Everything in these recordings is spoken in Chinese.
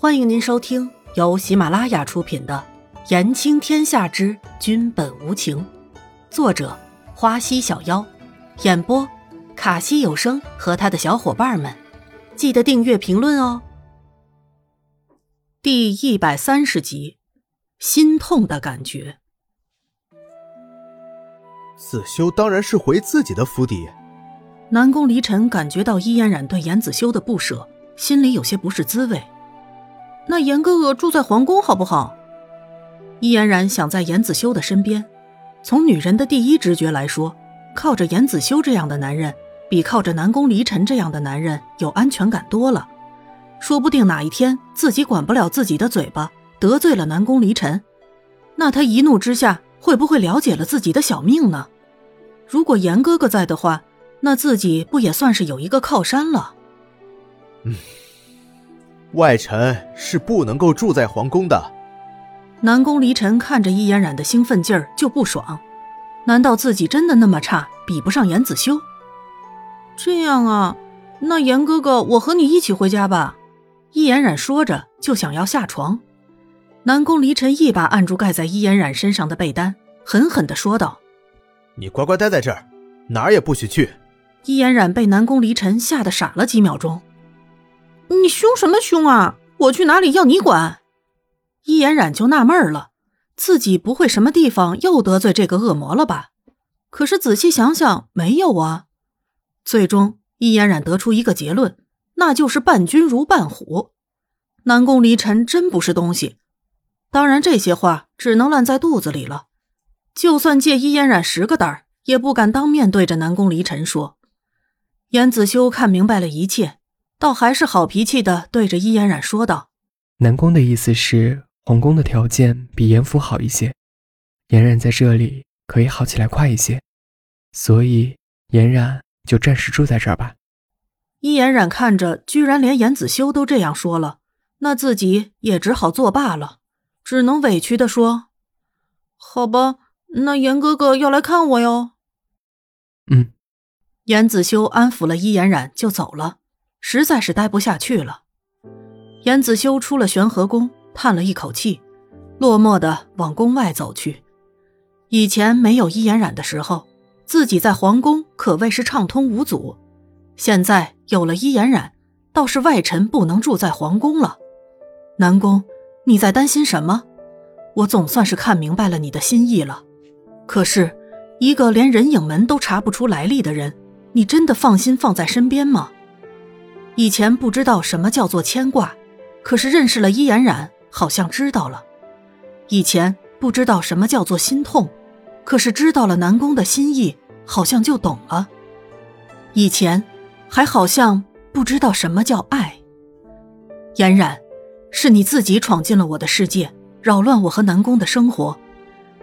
欢迎您收听由喜马拉雅出品的《言情天下之君本无情》，作者花溪小妖，演播卡西有声和他的小伙伴们。记得订阅、评论哦。第一百三十集，心痛的感觉。子修当然是回自己的府邸。南宫离尘感觉到伊嫣然对严子修的不舍，心里有些不是滋味。那严哥哥住在皇宫好不好？伊嫣然想在严子修的身边。从女人的第一直觉来说，靠着严子修这样的男人，比靠着南宫离尘这样的男人有安全感多了。说不定哪一天自己管不了自己的嘴巴，得罪了南宫离尘，那他一怒之下会不会了解了自己的小命呢？如果严哥哥在的话，那自己不也算是有一个靠山了？嗯。外臣是不能够住在皇宫的。南宫离尘看着易嫣然的兴奋劲儿就不爽，难道自己真的那么差，比不上严子修？这样啊，那严哥哥，我和你一起回家吧。易嫣染说着就想要下床，南宫离尘一把按住盖在易嫣染身上的被单，狠狠的说道：“你乖乖待在这儿，哪儿也不许去。”易嫣染被南宫离尘吓得傻了几秒钟。你凶什么凶啊！我去哪里要你管？易嫣然就纳闷了，自己不会什么地方又得罪这个恶魔了吧？可是仔细想想，没有啊。最终，易嫣然得出一个结论，那就是伴君如伴虎。南宫离尘真不是东西。当然，这些话只能烂在肚子里了。就算借易嫣然十个胆儿，也不敢当面对着南宫离尘说。严子修看明白了一切。倒还是好脾气的，对着伊嫣然说道：“南宫的意思是，皇宫的条件比严府好一些，嫣然在这里可以好起来快一些，所以嫣然就暂时住在这儿吧。”伊嫣然看着，居然连严子修都这样说了，那自己也只好作罢了，只能委屈的说：“好吧，那严哥哥要来看我哟。”嗯，严子修安抚了伊嫣然，就走了。实在是待不下去了，严子修出了玄和宫，叹了一口气，落寞的往宫外走去。以前没有伊颜染的时候，自己在皇宫可谓是畅通无阻。现在有了伊颜染，倒是外臣不能住在皇宫了。南宫，你在担心什么？我总算是看明白了你的心意了。可是，一个连人影门都查不出来历的人，你真的放心放在身边吗？以前不知道什么叫做牵挂，可是认识了伊颜染，好像知道了。以前不知道什么叫做心痛，可是知道了南宫的心意，好像就懂了。以前还好像不知道什么叫爱。嫣然，是你自己闯进了我的世界，扰乱我和南宫的生活。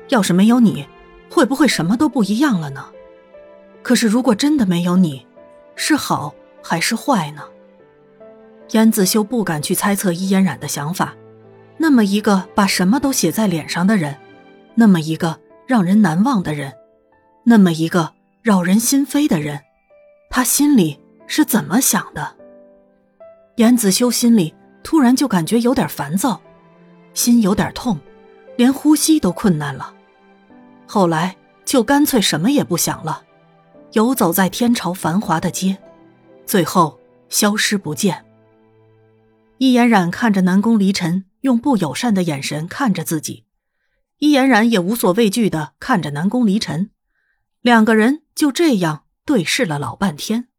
要是没有你，会不会什么都不一样了呢？可是如果真的没有你，是好还是坏呢？燕子修不敢去猜测伊嫣染的想法，那么一个把什么都写在脸上的人，那么一个让人难忘的人，那么一个扰人心扉的人，他心里是怎么想的？燕子修心里突然就感觉有点烦躁，心有点痛，连呼吸都困难了。后来就干脆什么也不想了，游走在天朝繁华的街，最后消失不见。易嫣然看着南宫离尘用不友善的眼神看着自己，易嫣然也无所畏惧的看着南宫离尘，两个人就这样对视了老半天。